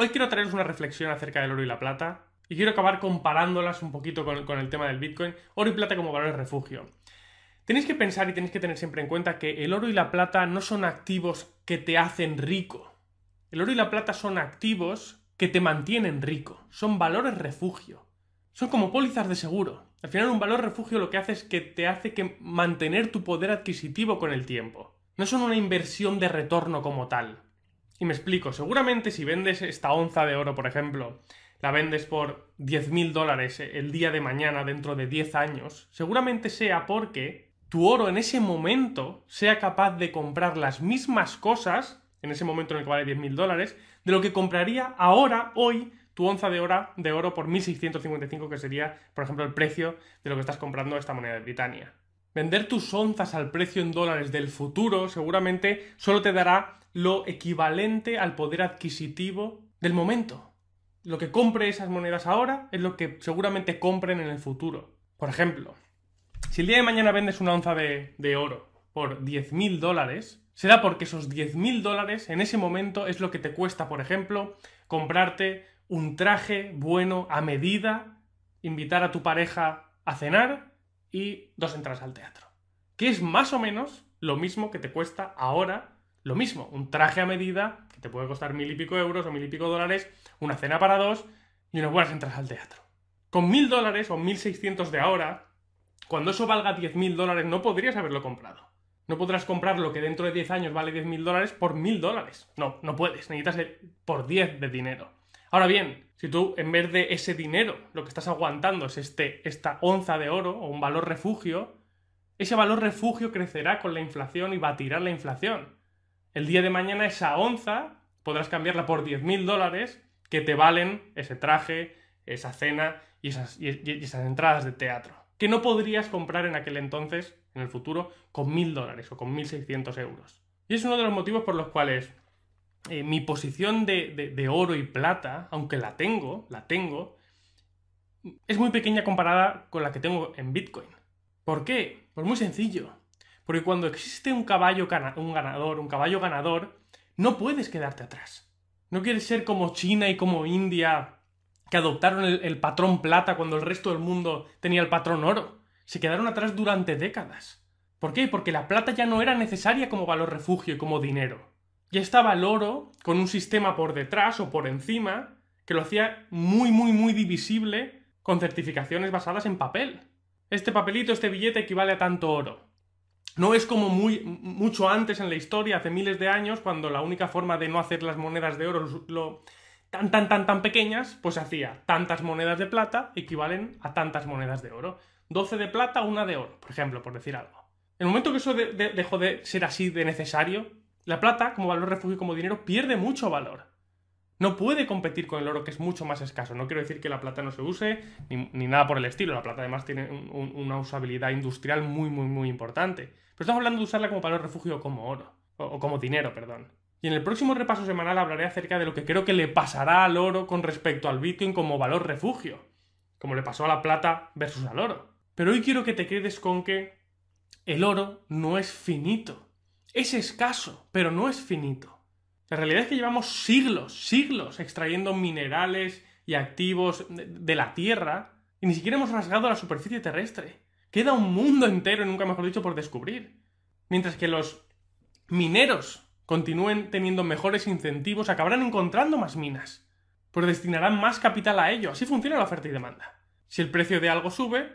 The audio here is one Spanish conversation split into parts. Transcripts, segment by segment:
Hoy quiero traeros una reflexión acerca del oro y la plata y quiero acabar comparándolas un poquito con, el tema del Bitcoin, oro y plata como valores refugio. Tenéis que pensar y tenéis que tener siempre en cuenta que el oro y la plata no son activos que te hacen rico. El oro y la plata son activos que te mantienen rico, son valores refugio. Son como pólizas de seguro. Al final un valor refugio lo que hace es que te hace que mantener tu poder adquisitivo con el tiempo. No son una inversión de retorno como tal. Y me explico, seguramente si vendes esta onza de oro, por ejemplo, la vendes por 10.000 dólares el día de mañana dentro de 10 años, seguramente sea porque tu oro en ese momento sea capaz de comprar las mismas cosas, en ese momento en el que vale 10.000 dólares, de lo que compraría ahora, hoy, tu onza de oro, de oro por 1.655, que sería, por ejemplo, el precio de lo que estás comprando esta moneda de Britania. Vender tus onzas al precio en dólares del futuro seguramente solo te dará lo equivalente al poder adquisitivo del momento. Lo que compre esas monedas ahora es lo que seguramente compren en el futuro. Por ejemplo, si el día de mañana vendes una onza de, de oro por 10.000 dólares, será porque esos 10.000 dólares en ese momento es lo que te cuesta, por ejemplo, comprarte un traje bueno a medida, invitar a tu pareja a cenar y dos entradas al teatro. Que es más o menos lo mismo que te cuesta ahora, lo mismo, un traje a medida que te puede costar mil y pico euros o mil y pico dólares, una cena para dos y unas buenas entradas al teatro. Con mil dólares o mil seiscientos de ahora, cuando eso valga diez mil dólares no podrías haberlo comprado. No podrás comprar lo que dentro de 10 años vale diez mil dólares por mil dólares. No, no puedes. Necesitas por 10 de dinero. Ahora bien, si tú en vez de ese dinero lo que estás aguantando es este, esta onza de oro o un valor refugio, ese valor refugio crecerá con la inflación y batirá la inflación. El día de mañana esa onza podrás cambiarla por 10.000 dólares que te valen ese traje, esa cena y esas, y esas entradas de teatro. Que no podrías comprar en aquel entonces, en el futuro, con 1.000 dólares o con 1.600 euros. Y es uno de los motivos por los cuales eh, mi posición de, oro y plata, aunque la tengo, la tengo, es muy pequeña comparada con la que tengo en Bitcoin. ¿Por qué? Pues muy sencillo. Porque cuando existe un caballo un ganador, un caballo ganador, no puedes quedarte atrás. No quieres ser como China y como India, que adoptaron el patrón plata cuando el resto del mundo tenía el patrón oro. Se quedaron atrás durante décadas. ¿Por qué? Porque la plata ya no era necesaria como valor refugio y como dinero ya estaba el oro con un sistema por detrás o por encima que lo hacía muy, muy, muy divisible con certificaciones basadas en papel. Este papelito, este billete equivale a tanto oro. No es como muy, mucho antes en la historia, hace miles de años, cuando la única forma de no hacer las monedas de oro lo, tan, tan, tan, tan pequeñas, pues hacía tantas monedas de plata equivalen a tantas monedas de oro. 12 de plata, una de oro, por ejemplo, por decir algo. El momento que eso dejó de ser así de necesario, la plata, como valor refugio como dinero, pierde mucho valor. No puede competir con el oro, que es mucho más escaso. No quiero decir que la plata no se use, ni, nada por el estilo. La plata además tiene una usabilidad industrial muy, muy, muy importante. Pero estamos hablando de usarla como valor refugio o como oro. O, como dinero, perdón. Y en el próximo repaso semanal hablaré acerca de lo que creo que le pasará al oro con respecto al Bitcoin como valor refugio. Como le pasó a la plata versus al oro. Pero hoy quiero que te quedes con que el oro no es finito. Es escaso, pero no es finito. La realidad es que llevamos siglos, siglos extrayendo minerales y activos de la Tierra y ni siquiera hemos rasgado la superficie terrestre. Queda un mundo entero, nunca mejor dicho, por descubrir. Mientras que los mineros continúen teniendo mejores incentivos, acabarán encontrando más minas, pues destinarán más capital a ello. Así funciona la oferta y demanda. Si el precio de algo sube,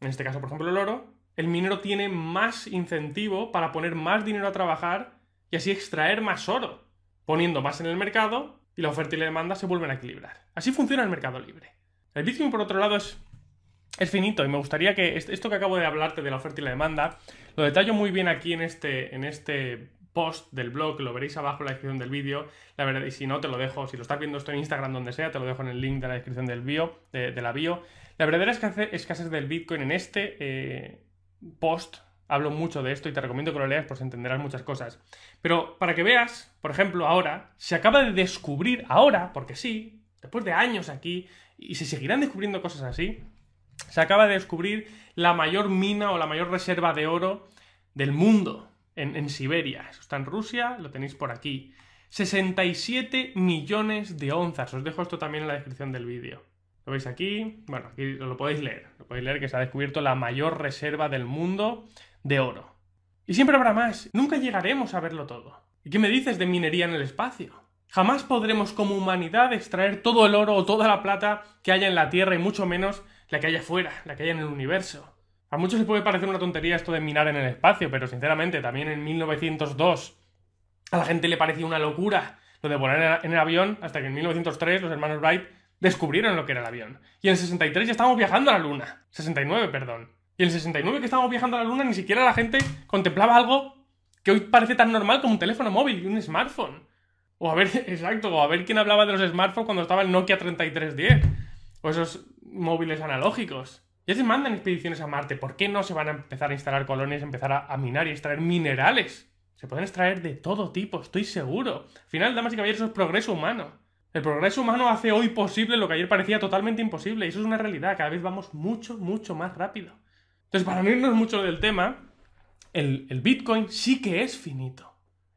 en este caso por ejemplo el oro, el minero tiene más incentivo para poner más dinero a trabajar y así extraer más oro, poniendo más en el mercado y la oferta y la demanda se vuelven a equilibrar. Así funciona el mercado libre. El Bitcoin, por otro lado, es, es finito y me gustaría que esto que acabo de hablarte de la oferta y la demanda lo detallo muy bien aquí en este, en este post del blog, lo veréis abajo en la descripción del vídeo. La verdad, y si no, te lo dejo, si lo estás viendo esto en Instagram, donde sea, te lo dejo en el link de la descripción del bio, de, la bio. La verdadera escasez, del Bitcoin en este eh, post hablo mucho de esto y te recomiendo que lo leas pues entenderás muchas cosas. Pero para que veas, por ejemplo, ahora, se acaba de descubrir, ahora, porque sí, después de años aquí, y se seguirán descubriendo cosas así, se acaba de descubrir la mayor mina o la mayor reserva de oro del mundo en, Siberia. Eso está en Rusia, lo tenéis por aquí. 67 millones de onzas. Os dejo esto también en la descripción del vídeo. ¿Lo veis aquí? Bueno, aquí lo podéis leer. Lo podéis leer que se ha descubierto la mayor reserva del mundo de oro. Y siempre habrá más. Nunca llegaremos a verlo todo. ¿Y qué me dices de minería en el espacio? Jamás podremos como humanidad extraer todo el oro o toda la plata que haya en la Tierra y mucho menos la que haya fuera, la que haya en el universo. A muchos les puede parecer una tontería esto de minar en el espacio, pero sinceramente también en 1902 a la gente le parecía una locura lo de volar en el avión hasta que en 1903 los hermanos Wright descubrieron lo que era el avión. Y en el 63 ya estábamos viajando a la Luna. 69, perdón. Y en el 69 que estábamos viajando a la Luna ni siquiera la gente contemplaba algo que hoy parece tan normal como un teléfono móvil y un smartphone. O a ver, exacto, o a ver quién hablaba de los smartphones cuando estaba el Nokia 3310. O esos móviles analógicos. Ya se mandan expediciones a Marte. ¿Por qué no se van a empezar a instalar colonias, empezar a, minar y extraer minerales? Se pueden extraer de todo tipo, estoy seguro. Al final, damas y caballeros, eso es progreso humano. El progreso humano hace hoy posible lo que ayer parecía totalmente imposible. Y eso es una realidad. Cada vez vamos mucho, mucho más rápido. Entonces, para no irnos mucho del tema, el, el Bitcoin sí que es finito.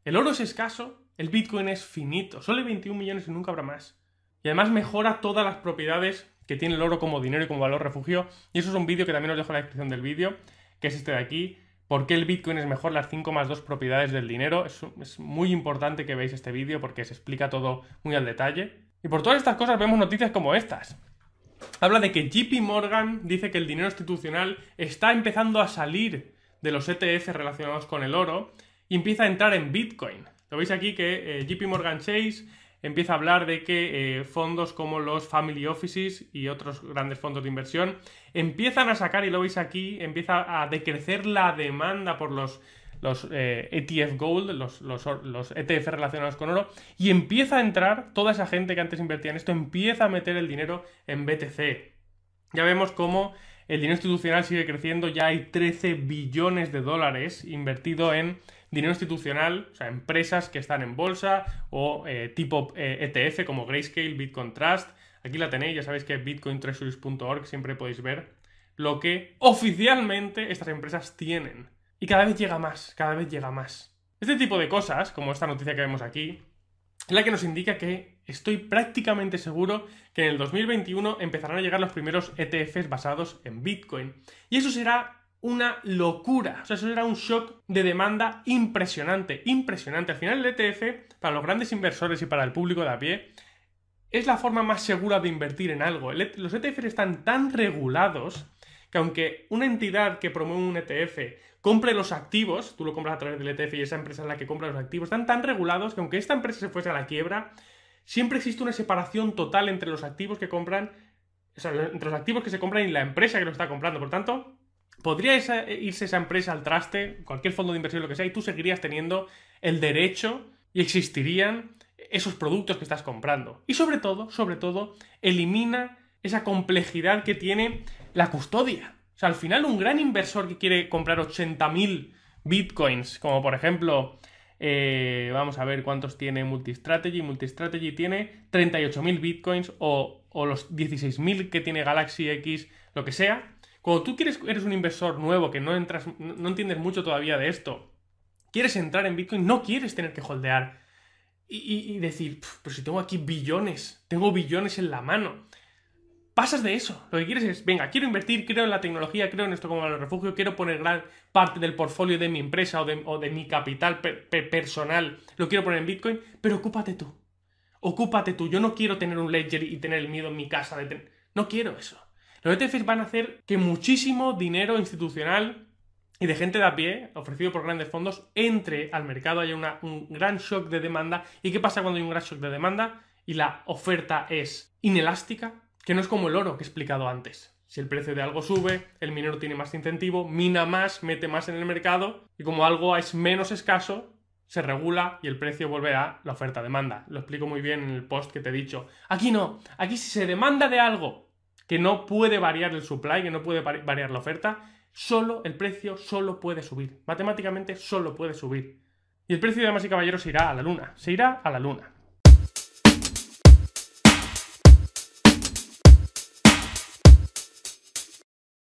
El oro es escaso, el Bitcoin es finito. Solo hay 21 millones y nunca habrá más. Y además mejora todas las propiedades que tiene el oro como dinero y como valor refugio. Y eso es un vídeo que también os dejo en la descripción del vídeo, que es este de aquí. ¿Por qué el Bitcoin es mejor? Las 5 más 2 propiedades del dinero. Es, muy importante que veáis este vídeo porque se explica todo muy al detalle. Y por todas estas cosas vemos noticias como estas. Habla de que JP Morgan dice que el dinero institucional está empezando a salir de los ETF relacionados con el oro y empieza a entrar en Bitcoin. Lo veis aquí que eh, JP Morgan Chase empieza a hablar de que eh, fondos como los Family Offices y otros grandes fondos de inversión empiezan a sacar, y lo veis aquí, empieza a decrecer la demanda por los, los ETF eh, e Gold, los, los, ETF relacionados con oro, y empieza a entrar toda esa gente que antes invertía en esto, empieza a meter el dinero en BTC. Ya vemos cómo el dinero institucional sigue creciendo, ya hay 13 billones de dólares invertido en dinero institucional, o sea, empresas que están en bolsa o eh, tipo ETF eh, e como Grayscale, Bitcoin Trust. Aquí la tenéis, ya sabéis que bitcointreasuries.org siempre podéis ver lo que oficialmente estas empresas tienen. Y cada vez llega más, cada vez llega más. Este tipo de cosas, como esta noticia que vemos aquí, es la que nos indica que estoy prácticamente seguro que en el 2021 empezarán a llegar los primeros ETFs basados en Bitcoin. Y eso será una locura. O sea, eso era un shock de demanda impresionante, impresionante. Al final el ETF, para los grandes inversores y para el público de a pie, es la forma más segura de invertir en algo. E los ETFs están tan regulados que aunque una entidad que promueve un ETF compre los activos, tú lo compras a través del ETF y esa empresa es la que compra los activos, están tan regulados que aunque esta empresa se fuese a la quiebra, siempre existe una separación total entre los activos que compran, o sea, entre los activos que se compran y la empresa que lo está comprando. Por tanto, podría irse esa empresa al traste, cualquier fondo de inversión, lo que sea, y tú seguirías teniendo el derecho y existirían esos productos que estás comprando. Y sobre todo, sobre todo, elimina esa complejidad que tiene la custodia. O sea, al final un gran inversor que quiere comprar 80.000 bitcoins, como por ejemplo, eh, vamos a ver cuántos tiene Multistrategy. Multistrategy tiene 38.000 bitcoins o, o los 16.000 que tiene Galaxy X, lo que sea. Cuando tú quieres, eres un inversor nuevo que no entras, no entiendes mucho todavía de esto, quieres entrar en Bitcoin, no quieres tener que holdear y, decir, pero si tengo aquí billones, tengo billones en la mano. Pasas de eso. Lo que quieres es, venga, quiero invertir, creo en la tecnología, creo en esto como el refugio, quiero poner gran parte del portfolio de mi empresa o de, mi capital personal, lo quiero poner en Bitcoin, pero ocúpate tú. Ocúpate tú. Yo no quiero tener un ledger y tener el miedo en mi casa. De No quiero eso. Los ETFs van a hacer que muchísimo dinero institucional y de gente de a pie, ofrecido por grandes fondos, entre al mercado, haya un gran shock de demanda. ¿Y qué pasa cuando hay un gran shock de demanda y la oferta es inelástica? Que no es como el oro que he explicado antes. Si el precio de algo sube, el minero tiene más incentivo, mina más, mete más en el mercado y como algo es menos escaso, se regula y el precio vuelve a la oferta-demanda. Lo explico muy bien en el post que te he dicho. Aquí no, aquí si se demanda de algo que no puede variar el supply, que no puede variar la oferta, solo el precio solo puede subir. Matemáticamente solo puede subir. Y el precio de damas y caballeros se irá a la luna. Se irá a la luna.